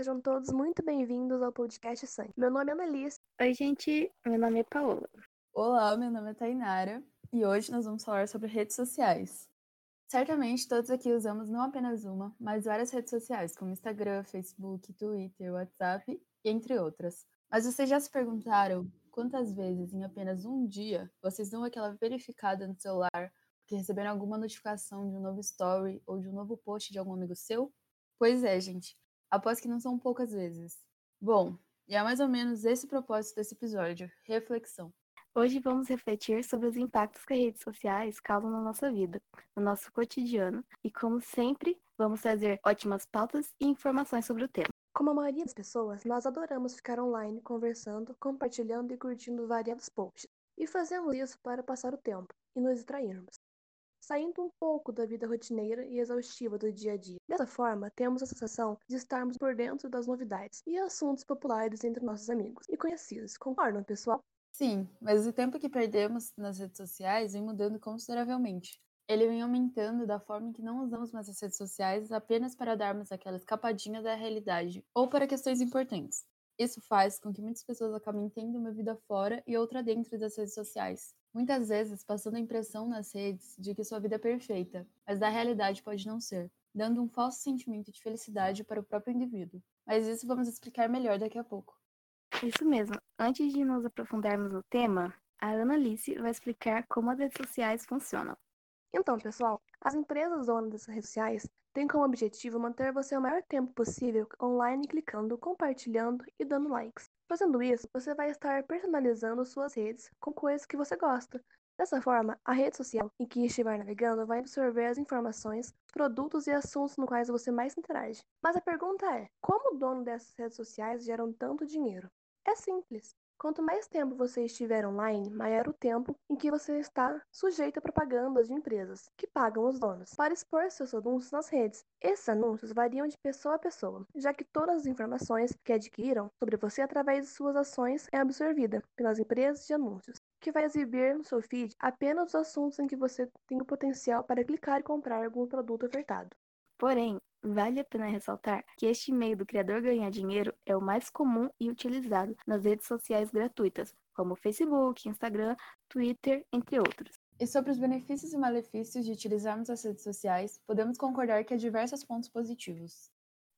sejam todos muito bem-vindos ao podcast Sangue. Meu nome é Annalise. Oi, gente, meu nome é Paola. Olá, meu nome é Tainara e hoje nós vamos falar sobre redes sociais. Certamente todos aqui usamos não apenas uma, mas várias redes sociais, como Instagram, Facebook, Twitter, WhatsApp, entre outras. Mas vocês já se perguntaram quantas vezes em apenas um dia vocês dão aquela verificada no celular porque receberam alguma notificação de um novo story ou de um novo post de algum amigo seu? Pois é, gente. Após que não são poucas vezes. Bom, e é mais ou menos esse o propósito desse episódio: reflexão. Hoje vamos refletir sobre os impactos que as redes sociais causam na nossa vida, no nosso cotidiano, e como sempre, vamos trazer ótimas pautas e informações sobre o tema. Como a maioria das pessoas, nós adoramos ficar online conversando, compartilhando e curtindo variados posts. E fazemos isso para passar o tempo e nos distrairmos, saindo um pouco da vida rotineira e exaustiva do dia a dia. Dessa forma, temos a sensação de estarmos por dentro das novidades e assuntos populares entre nossos amigos e conhecidos. Concordam, pessoal? Sim, mas o tempo que perdemos nas redes sociais vem mudando consideravelmente. Ele vem aumentando da forma que não usamos mais as redes sociais apenas para darmos aquela escapadinha da realidade ou para questões importantes. Isso faz com que muitas pessoas acabem tendo uma vida fora e outra dentro das redes sociais. Muitas vezes passando a impressão nas redes de que sua vida é perfeita, mas da realidade pode não ser, dando um falso sentimento de felicidade para o próprio indivíduo. Mas isso vamos explicar melhor daqui a pouco. Isso mesmo. Antes de nos aprofundarmos no tema, a Ana Alice vai explicar como as redes sociais funcionam. Então, pessoal, as empresas donas das redes sociais têm como objetivo manter você o maior tempo possível online clicando, compartilhando e dando likes. Fazendo isso, você vai estar personalizando suas redes com coisas que você gosta. Dessa forma, a rede social em que estiver navegando vai absorver as informações, produtos e assuntos no quais você mais interage. Mas a pergunta é: como o dono dessas redes sociais geram tanto dinheiro? É simples. Quanto mais tempo você estiver online, maior o tempo em que você está sujeito a propagandas de empresas, que pagam os donos, para expor seus anúncios nas redes. Esses anúncios variam de pessoa a pessoa, já que todas as informações que adquiriram sobre você através de suas ações é absorvida pelas empresas de anúncios, que vai exibir no seu feed apenas os assuntos em que você tem o potencial para clicar e comprar algum produto ofertado. Porém, Vale a pena ressaltar que este meio do criador ganhar dinheiro é o mais comum e utilizado nas redes sociais gratuitas, como Facebook, Instagram, Twitter, entre outros. E sobre os benefícios e malefícios de utilizarmos as redes sociais, podemos concordar que há diversos pontos positivos.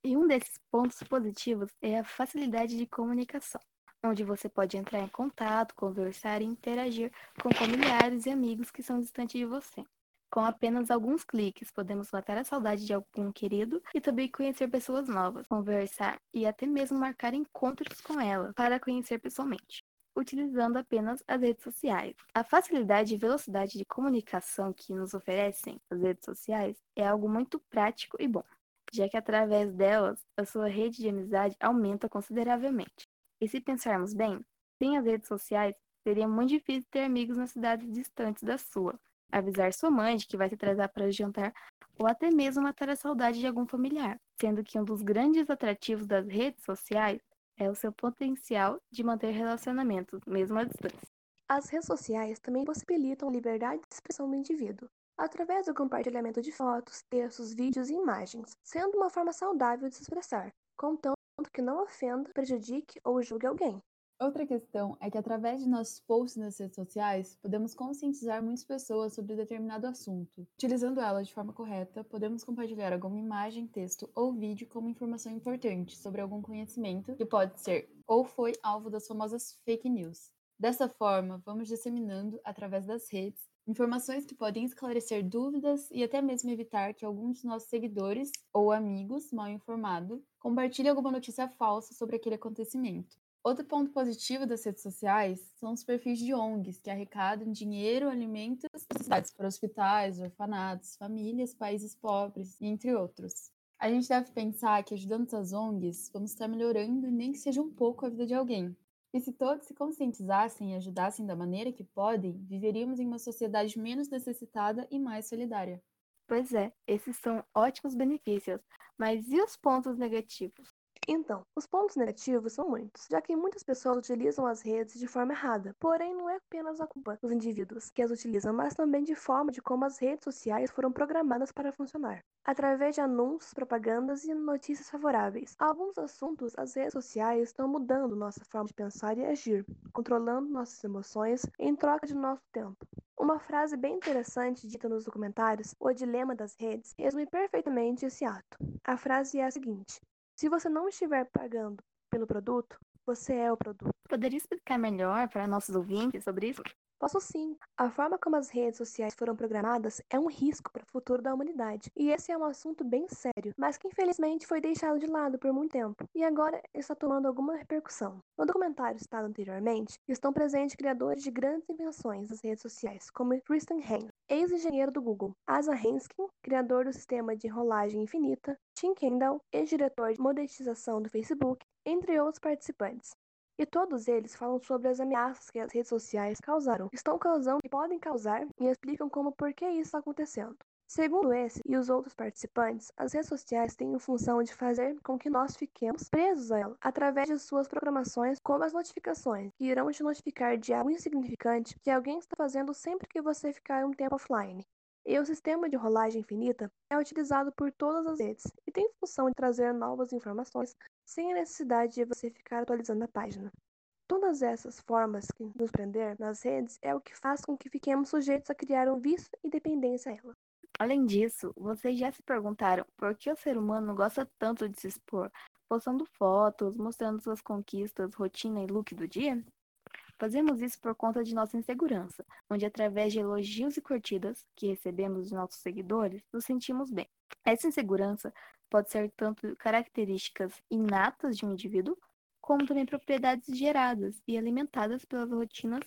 E um desses pontos positivos é a facilidade de comunicação, onde você pode entrar em contato, conversar e interagir com familiares e amigos que são distantes de você. Com apenas alguns cliques, podemos matar a saudade de algum querido e também conhecer pessoas novas, conversar e até mesmo marcar encontros com elas para conhecer pessoalmente utilizando apenas as redes sociais. A facilidade e velocidade de comunicação que nos oferecem as redes sociais é algo muito prático e bom, já que através delas a sua rede de amizade aumenta consideravelmente. E se pensarmos bem, sem as redes sociais, seria muito difícil ter amigos nas cidades distantes da sua, avisar sua mãe de que vai se atrasar para o jantar ou até mesmo matar a saudade de algum familiar, sendo que um dos grandes atrativos das redes sociais é o seu potencial de manter relacionamentos, mesmo à distância. As redes sociais também possibilitam liberdade de expressão do indivíduo, através do compartilhamento de fotos, textos, vídeos e imagens, sendo uma forma saudável de se expressar, contanto que não ofenda, prejudique ou julgue alguém. Outra questão é que, através de nossos posts nas redes sociais, podemos conscientizar muitas pessoas sobre determinado assunto. Utilizando elas de forma correta, podemos compartilhar alguma imagem, texto ou vídeo como informação importante sobre algum conhecimento que pode ser ou foi alvo das famosas fake news. Dessa forma, vamos disseminando, através das redes, informações que podem esclarecer dúvidas e até mesmo evitar que alguns dos nossos seguidores ou amigos mal informados compartilhem alguma notícia falsa sobre aquele acontecimento. Outro ponto positivo das redes sociais são os perfis de ONGs, que arrecadam dinheiro, alimentos necessidades para hospitais, orfanatos, famílias, países pobres, entre outros. A gente deve pensar que ajudando essas ONGs, vamos estar melhorando nem que seja um pouco a vida de alguém. E se todos se conscientizassem e ajudassem da maneira que podem, viveríamos em uma sociedade menos necessitada e mais solidária. Pois é, esses são ótimos benefícios, mas e os pontos negativos? Então, os pontos negativos são muitos, já que muitas pessoas utilizam as redes de forma errada. Porém, não é apenas a culpa dos indivíduos que as utilizam, mas também de forma de como as redes sociais foram programadas para funcionar. Através de anúncios, propagandas e notícias favoráveis. Alguns assuntos, as redes sociais estão mudando nossa forma de pensar e agir, controlando nossas emoções em troca de nosso tempo. Uma frase bem interessante dita nos documentários, O Dilema das Redes, resume perfeitamente esse ato. A frase é a seguinte: se você não estiver pagando pelo produto, você é o produto. Poderia explicar melhor para nossos ouvintes sobre isso? Posso sim. A forma como as redes sociais foram programadas é um risco para o futuro da humanidade. E esse é um assunto bem sério, mas que infelizmente foi deixado de lado por muito tempo e agora está tomando alguma repercussão. No documentário citado anteriormente, estão presentes criadores de grandes invenções das redes sociais, como Tristan Henry, ex-engenheiro do Google, Asa Henskin, criador do sistema de rolagem infinita, Tim Kendall, ex-diretor de monetização do Facebook, entre outros participantes. E todos eles falam sobre as ameaças que as redes sociais causaram, estão causando e podem causar e explicam como por que isso está acontecendo. Segundo esse e os outros participantes, as redes sociais têm a função de fazer com que nós fiquemos presos a ela, através de suas programações, como as notificações, que irão te notificar de algo insignificante que alguém está fazendo sempre que você ficar um tempo offline. E o sistema de rolagem infinita é utilizado por todas as redes e tem função de trazer novas informações sem a necessidade de você ficar atualizando a página. Todas essas formas que nos prender nas redes é o que faz com que fiquemos sujeitos a criar um vício e dependência a ela. Além disso, vocês já se perguntaram por que o ser humano gosta tanto de se expor, postando fotos, mostrando suas conquistas, rotina e look do dia? Fazemos isso por conta de nossa insegurança, onde através de elogios e curtidas que recebemos de nossos seguidores, nos sentimos bem. Essa insegurança pode ser tanto características inatas de um indivíduo, como também propriedades geradas e alimentadas pelas rotinas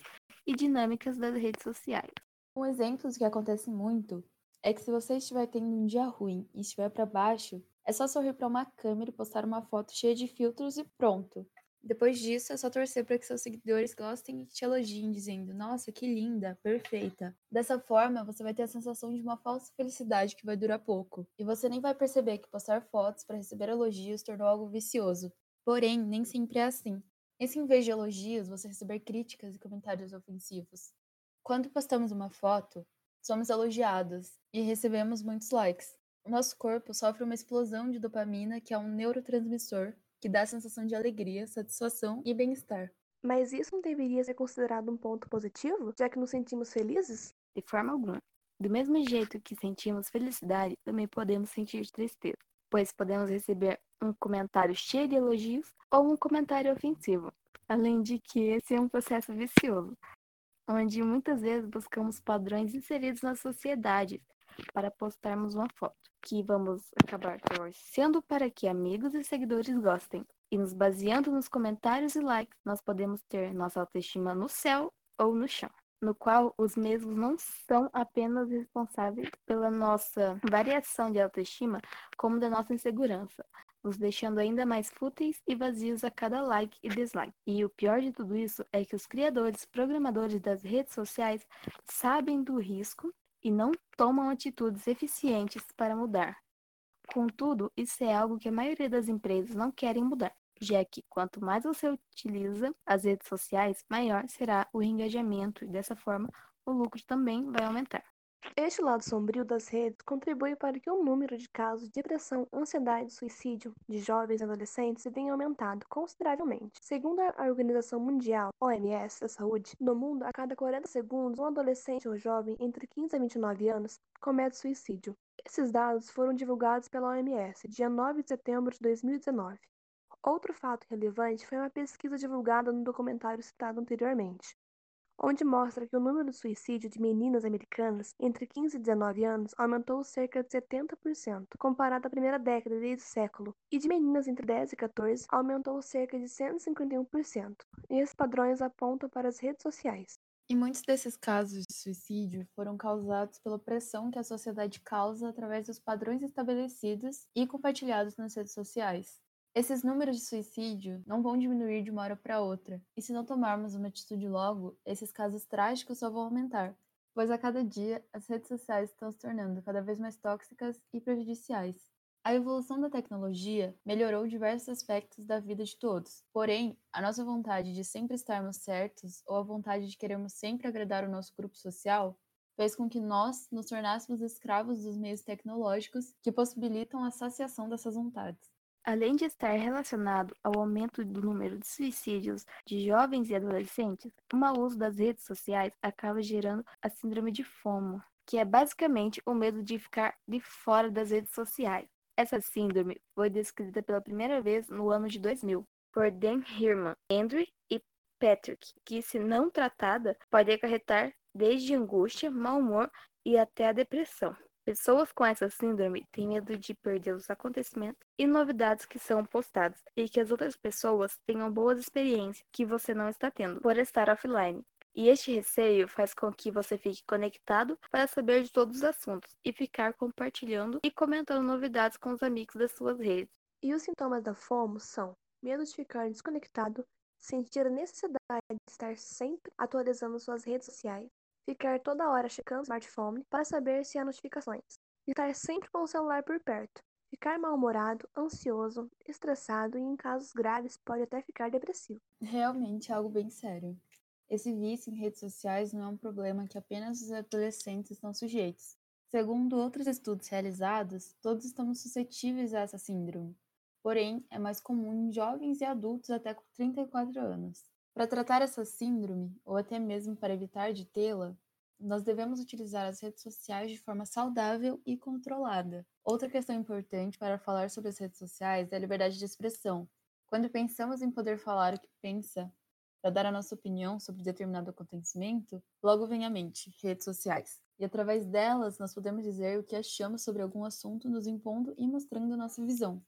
e dinâmicas das redes sociais. Um exemplo que acontece muito é que se você estiver tendo um dia ruim e estiver para baixo, é só sorrir para uma câmera e postar uma foto cheia de filtros e pronto. Depois disso, é só torcer para que seus seguidores gostem e te elogiem, dizendo: Nossa, que linda, perfeita. Dessa forma, você vai ter a sensação de uma falsa felicidade que vai durar pouco. E você nem vai perceber que postar fotos para receber elogios tornou algo vicioso. Porém, nem sempre é assim. E se em vez de elogios, você receber críticas e comentários ofensivos? Quando postamos uma foto, somos elogiados e recebemos muitos likes. O nosso corpo sofre uma explosão de dopamina, que é um neurotransmissor que dá a sensação de alegria, satisfação e bem-estar. Mas isso não deveria ser considerado um ponto positivo, já que nos sentimos felizes? De forma alguma. Do mesmo jeito que sentimos felicidade, também podemos sentir tristeza, pois podemos receber um comentário cheio de elogios ou um comentário ofensivo. Além de que esse é um processo vicioso, onde muitas vezes buscamos padrões inseridos na sociedade para postarmos uma foto, que vamos acabar torcendo para que amigos e seguidores gostem. E nos baseando nos comentários e likes, nós podemos ter nossa autoestima no céu ou no chão, no qual os mesmos não são apenas responsáveis pela nossa variação de autoestima, como da nossa insegurança, nos deixando ainda mais fúteis e vazios a cada like e dislike. E o pior de tudo isso é que os criadores, programadores das redes sociais sabem do risco e não tomam atitudes eficientes para mudar. Contudo, isso é algo que a maioria das empresas não querem mudar, já que quanto mais você utiliza as redes sociais, maior será o engajamento e dessa forma o lucro também vai aumentar. Este lado sombrio das redes contribui para que o número de casos de depressão, ansiedade e suicídio de jovens e adolescentes tenha aumentado consideravelmente. Segundo a Organização Mundial OMS da Saúde, no mundo, a cada 40 segundos, um adolescente ou jovem entre 15 a 29 anos comete suicídio. Esses dados foram divulgados pela OMS dia 9 de setembro de 2019. Outro fato relevante foi uma pesquisa divulgada no documentário citado anteriormente onde mostra que o número de suicídio de meninas americanas entre 15 e 19 anos aumentou cerca de 70%, comparado à primeira década desse século, e de meninas entre 10 e 14 aumentou cerca de 151%. E esses padrões apontam para as redes sociais. E muitos desses casos de suicídio foram causados pela pressão que a sociedade causa através dos padrões estabelecidos e compartilhados nas redes sociais. Esses números de suicídio não vão diminuir de uma hora para outra, e se não tomarmos uma atitude logo, esses casos trágicos só vão aumentar, pois a cada dia as redes sociais estão se tornando cada vez mais tóxicas e prejudiciais. A evolução da tecnologia melhorou diversos aspectos da vida de todos. Porém, a nossa vontade de sempre estarmos certos ou a vontade de querermos sempre agradar o nosso grupo social fez com que nós nos tornássemos escravos dos meios tecnológicos que possibilitam a saciação dessas vontades. Além de estar relacionado ao aumento do número de suicídios de jovens e adolescentes, o mau uso das redes sociais acaba gerando a síndrome de FOMO, que é basicamente o medo de ficar de fora das redes sociais. Essa síndrome foi descrita pela primeira vez no ano de 2000 por Dan Herman, Andrew e Patrick, que, se não tratada, pode acarretar desde angústia, mau humor e até a depressão. Pessoas com essa síndrome têm medo de perder os acontecimentos e novidades que são postados e que as outras pessoas tenham boas experiências que você não está tendo por estar offline. E este receio faz com que você fique conectado para saber de todos os assuntos e ficar compartilhando e comentando novidades com os amigos das suas redes. E os sintomas da FOMO são medo de ficar desconectado, sentir a necessidade de estar sempre atualizando suas redes sociais, ficar toda hora checando o smartphone para saber se há notificações, estar sempre com o celular por perto, ficar mal-humorado, ansioso, estressado e, em casos graves, pode até ficar depressivo. Realmente é algo bem sério. Esse vício em redes sociais não é um problema que apenas os adolescentes estão sujeitos. Segundo outros estudos realizados, todos estamos suscetíveis a essa síndrome. Porém, é mais comum em jovens e adultos até com 34 anos. Para tratar essa síndrome, ou até mesmo para evitar de tê-la, nós devemos utilizar as redes sociais de forma saudável e controlada. Outra questão importante para falar sobre as redes sociais é a liberdade de expressão. Quando pensamos em poder falar o que pensa, para dar a nossa opinião sobre determinado acontecimento, logo vem à mente redes sociais. E através delas, nós podemos dizer o que achamos sobre algum assunto, nos impondo e mostrando nossa visão.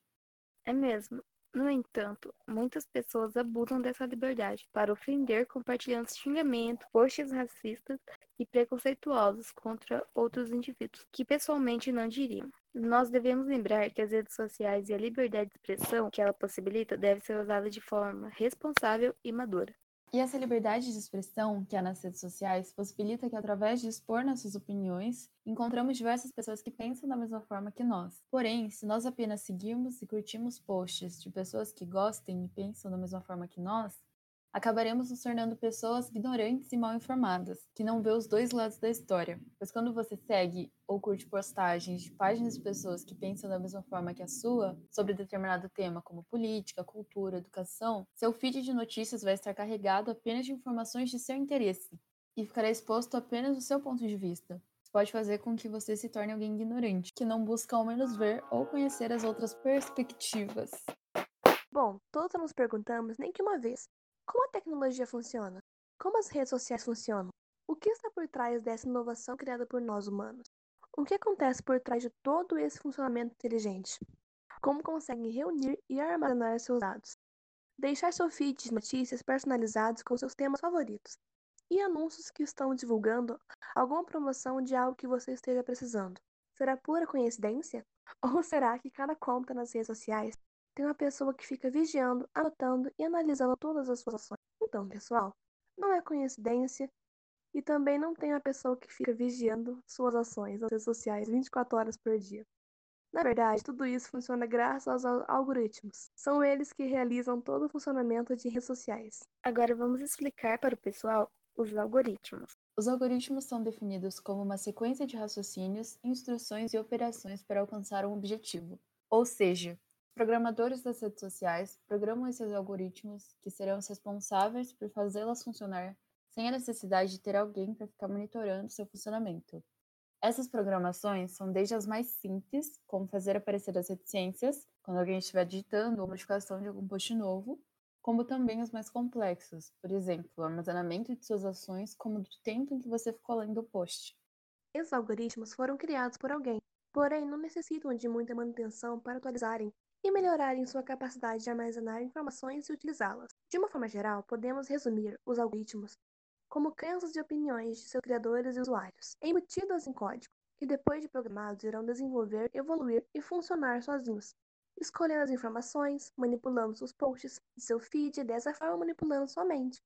É mesmo. No entanto, muitas pessoas abusam dessa liberdade para ofender compartilhando xingamentos, posts racistas e preconceituosos contra outros indivíduos, que pessoalmente não diriam. Nós devemos lembrar que as redes sociais e a liberdade de expressão que ela possibilita deve ser usada de forma responsável e madura. E essa liberdade de expressão que há nas redes sociais possibilita que, através de expor nossas opiniões, encontramos diversas pessoas que pensam da mesma forma que nós. Porém, se nós apenas seguirmos e curtimos posts de pessoas que gostem e pensam da mesma forma que nós, acabaremos nos tornando pessoas ignorantes e mal informadas, que não vê os dois lados da história. Pois quando você segue ou curte postagens de páginas de pessoas que pensam da mesma forma que a sua sobre determinado tema, como política, cultura, educação, seu feed de notícias vai estar carregado apenas de informações de seu interesse e ficará exposto apenas do seu ponto de vista. Isso pode fazer com que você se torne alguém ignorante, que não busca ao menos ver ou conhecer as outras perspectivas. Bom, todos nos perguntamos nem que uma vez como a tecnologia funciona? Como as redes sociais funcionam? O que está por trás dessa inovação criada por nós humanos? O que acontece por trás de todo esse funcionamento inteligente? Como conseguem reunir e armazenar seus dados? Deixar seu feed de notícias personalizados com seus temas favoritos. E anúncios que estão divulgando alguma promoção de algo que você esteja precisando. Será pura coincidência? Ou será que cada conta nas redes sociais tem uma pessoa que fica vigiando, anotando e analisando todas as suas ações. Então, pessoal, não é coincidência e também não tem uma pessoa que fica vigiando suas ações nas redes sociais 24 horas por dia. Na verdade, tudo isso funciona graças aos algoritmos. São eles que realizam todo o funcionamento de redes sociais. Agora vamos explicar para o pessoal os algoritmos. Os algoritmos são definidos como uma sequência de raciocínios, instruções e operações para alcançar um objetivo. Ou seja, programadores das redes sociais programam esses algoritmos que serão os responsáveis por fazê-las funcionar sem a necessidade de ter alguém para ficar monitorando seu funcionamento. Essas programações são desde as mais simples, como fazer aparecer as reticências, quando alguém estiver digitando ou modificação de algum post novo, como também os mais complexos, por exemplo, o armazenamento de suas ações, como do tempo em que você ficou lendo o post. Esses algoritmos foram criados por alguém, porém não necessitam de muita manutenção para atualizarem e melhorarem sua capacidade de armazenar informações e utilizá-las. De uma forma geral, podemos resumir os algoritmos como crenças e opiniões de seus criadores e usuários, embutidas em código, que depois de programados irão desenvolver, evoluir e funcionar sozinhos, escolhendo as informações, manipulando seus posts de seu feed e dessa forma manipulando sua mente.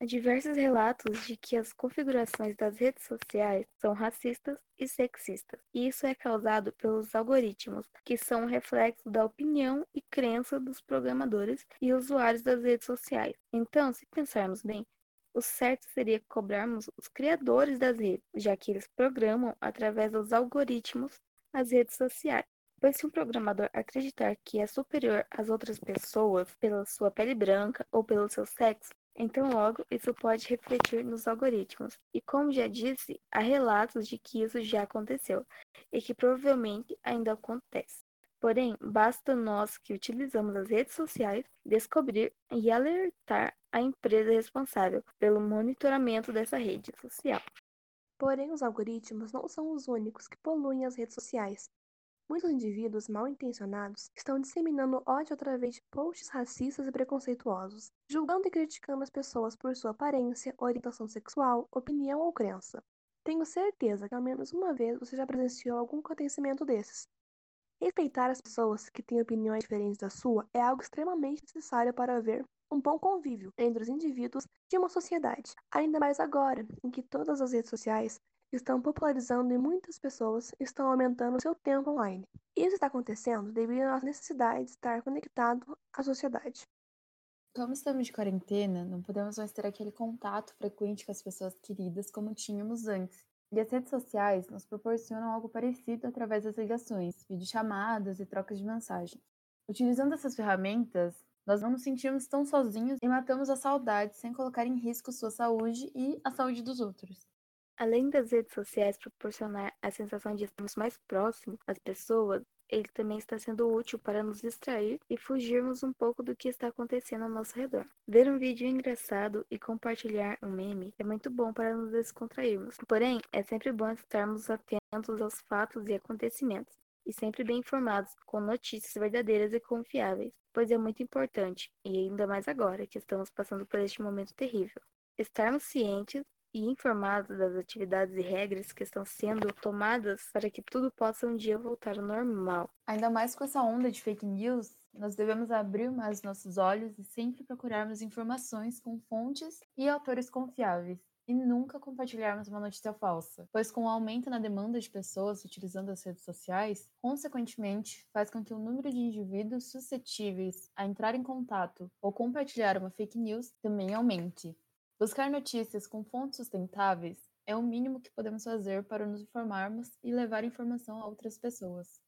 Há diversos relatos de que as configurações das redes sociais são racistas e sexistas. E isso é causado pelos algoritmos, que são um reflexo da opinião e crença dos programadores e usuários das redes sociais. Então, se pensarmos bem, o certo seria cobrarmos os criadores das redes, já que eles programam através dos algoritmos as redes sociais. Pois se um programador acreditar que é superior às outras pessoas pela sua pele branca ou pelo seu sexo, então logo isso pode refletir nos algoritmos. E como já disse, há relatos de que isso já aconteceu e que provavelmente ainda acontece. Porém, basta nós que utilizamos as redes sociais descobrir e alertar a empresa responsável pelo monitoramento dessa rede social. Porém, os algoritmos não são os únicos que poluem as redes sociais. Muitos indivíduos mal intencionados estão disseminando ódio através de posts racistas e preconceituosos, julgando e criticando as pessoas por sua aparência, orientação sexual, opinião ou crença. Tenho certeza que ao menos uma vez você já presenciou algum acontecimento desses. Respeitar as pessoas que têm opiniões diferentes da sua é algo extremamente necessário para haver um bom convívio entre os indivíduos de uma sociedade, ainda mais agora em que todas as redes sociais estão popularizando e muitas pessoas estão aumentando seu tempo online. Isso está acontecendo devido à nossa necessidade de estar conectado à sociedade. Como estamos de quarentena, não podemos mais ter aquele contato frequente com as pessoas queridas como tínhamos antes. E as redes sociais nos proporcionam algo parecido através das ligações, videochamadas e trocas de mensagem. Utilizando essas ferramentas, nós não nos sentimos tão sozinhos e matamos a saudade sem colocar em risco sua saúde e a saúde dos outros. Além das redes sociais proporcionar a sensação de estarmos mais próximos das pessoas, ele também está sendo útil para nos distrair e fugirmos um pouco do que está acontecendo ao nosso redor. Ver um vídeo engraçado e compartilhar um meme é muito bom para nos descontrairmos. Porém, é sempre bom estarmos atentos aos fatos e acontecimentos e sempre bem informados com notícias verdadeiras e confiáveis, pois é muito importante, e ainda mais agora que estamos passando por este momento terrível. Estarmos cientes e informados das atividades e regras que estão sendo tomadas para que tudo possa um dia voltar ao normal. Ainda mais com essa onda de fake news, nós devemos abrir mais nossos olhos e sempre procurarmos informações com fontes e autores confiáveis. E nunca compartilharmos uma notícia falsa, pois com o aumento na demanda de pessoas utilizando as redes sociais, consequentemente, faz com que o número de indivíduos suscetíveis a entrar em contato ou compartilhar uma fake news também aumente. Buscar notícias com fontes sustentáveis é o mínimo que podemos fazer para nos informarmos e levar informação a outras pessoas.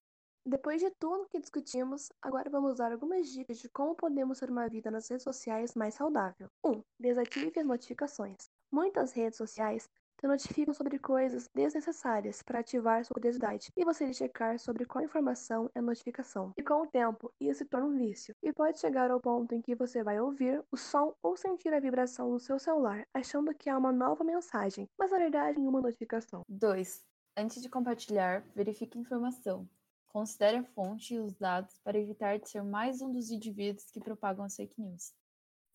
Depois de tudo que discutimos, agora vamos dar algumas dicas de como podemos ter uma vida nas redes sociais mais saudável. 1. Um, desative as notificações. Muitas redes sociais te notificam sobre coisas desnecessárias para ativar sua curiosidade e você checar sobre qual informação é notificação. E com o tempo, isso se torna um vício e pode chegar ao ponto em que você vai ouvir o som ou sentir a vibração no seu celular, achando que há uma nova mensagem, mas na verdade nenhuma notificação. 2. Antes de compartilhar, verifique a informação. Considere a fonte e os dados para evitar de ser mais um dos indivíduos que propagam as fake news.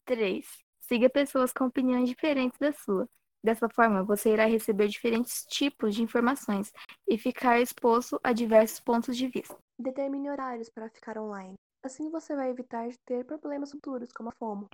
3. Siga pessoas com opiniões diferentes da sua. Dessa forma, você irá receber diferentes tipos de informações e ficar exposto a diversos pontos de vista. Determine horários para ficar online. Assim você vai evitar de ter problemas futuros, como a FOMO.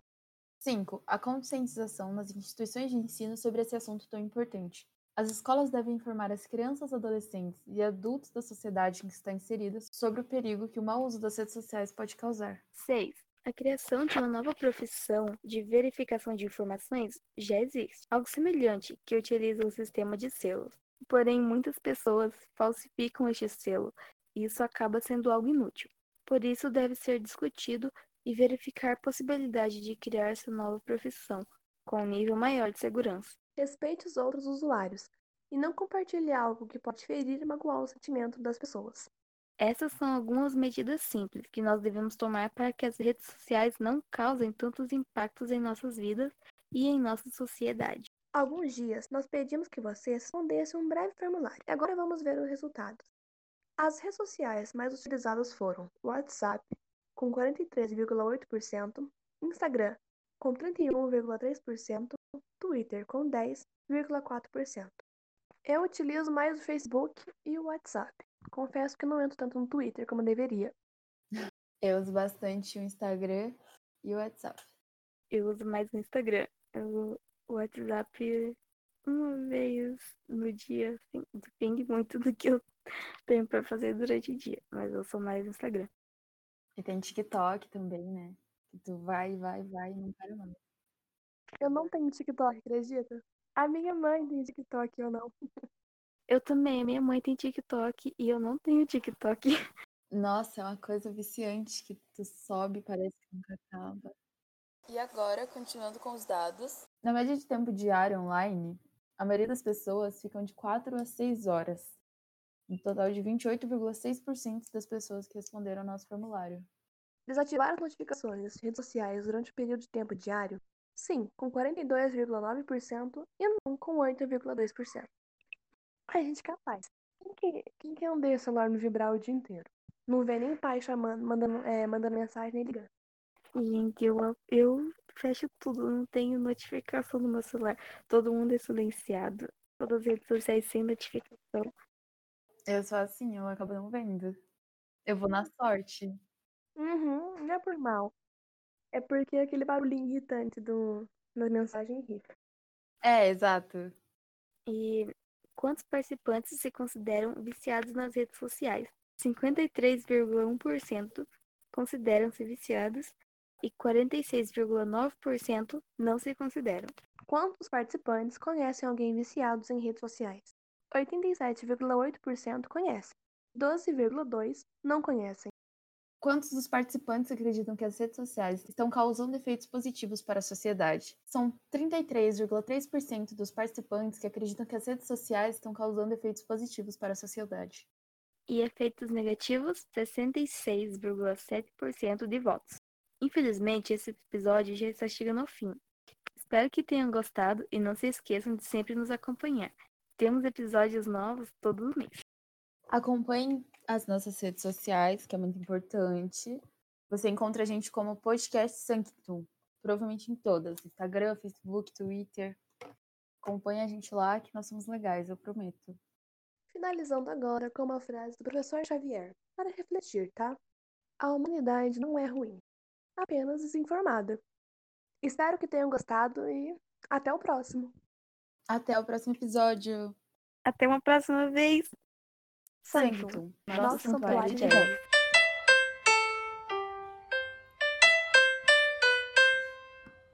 5. A conscientização nas instituições de ensino sobre esse assunto tão importante. As escolas devem informar as crianças, adolescentes e adultos da sociedade em que estão inseridas sobre o perigo que o mau uso das redes sociais pode causar. 6. A criação de uma nova profissão de verificação de informações já existe, algo semelhante que utiliza o sistema de selos. Porém, muitas pessoas falsificam este selo e isso acaba sendo algo inútil. Por isso, deve ser discutido e verificar a possibilidade de criar essa nova profissão com um nível maior de segurança. Respeite os outros usuários e não compartilhe algo que pode ferir e magoar o sentimento das pessoas. Essas são algumas medidas simples que nós devemos tomar para que as redes sociais não causem tantos impactos em nossas vidas e em nossa sociedade. Alguns dias nós pedimos que você respondesse um breve formulário. Agora vamos ver os resultados. As redes sociais mais utilizadas foram WhatsApp, com 43,8%, Instagram, com 31,3%, Twitter, com 10,4%. Eu utilizo mais o Facebook e o WhatsApp. Confesso que não entro tanto no Twitter como deveria. Eu uso bastante o Instagram e o WhatsApp. Eu uso mais o Instagram. Eu WhatsApp uma vez no dia, assim, depende muito do que eu tenho pra fazer durante o dia, mas eu sou mais Instagram. E tem TikTok também, né? Que tu vai, vai, vai e não para mais. Eu não tenho TikTok, acredita? A minha mãe tem TikTok, eu não. Eu também, a minha mãe tem TikTok e eu não tenho TikTok. Nossa, é uma coisa viciante que tu sobe, parece que nunca acaba. E agora, continuando com os dados. Na média de tempo diário online, a maioria das pessoas ficam de 4 a 6 horas. Um total de 28,6% das pessoas que responderam ao nosso formulário. Desativar as notificações das redes sociais durante o período de tempo diário? Sim, com 42,9% e não com 8,2%. A gente é capaz. Quem que, quem que anda o celular no vibrar o dia inteiro? Não vê nem pai chamando, mandando, é, mandando mensagem nem ligando. Gente, eu, eu fecho tudo, não tenho notificação no meu celular. Todo mundo é silenciado. Todas as redes sociais sem notificação. Eu sou assim, eu acabo não vendo. Eu vou na sorte. Uhum, não é por mal. É porque aquele barulhinho irritante do, da mensagem irrita. É, exato. E quantos participantes se consideram viciados nas redes sociais? 53,1% consideram-se viciados e 46,9% não se consideram. Quantos participantes conhecem alguém viciados em redes sociais? 87,8% conhecem. 12,2% não conhecem. Quantos dos participantes acreditam que as redes sociais estão causando efeitos positivos para a sociedade? São 33,3% dos participantes que acreditam que as redes sociais estão causando efeitos positivos para a sociedade. E efeitos negativos, 66,7% de votos. Infelizmente, esse episódio já está chegando ao fim. Espero que tenham gostado e não se esqueçam de sempre nos acompanhar. Temos episódios novos todo mês. Acompanhe as nossas redes sociais, que é muito importante. Você encontra a gente como Podcast Sanctum, provavelmente em todas: Instagram, Facebook, Twitter. Acompanhe a gente lá que nós somos legais, eu prometo. Finalizando agora com uma frase do professor Xavier, para refletir, tá? A humanidade não é ruim, apenas desinformada. Espero que tenham gostado e até o próximo. Até o próximo episódio. Até uma próxima vez. Sanctum, nosso santuário de Deus.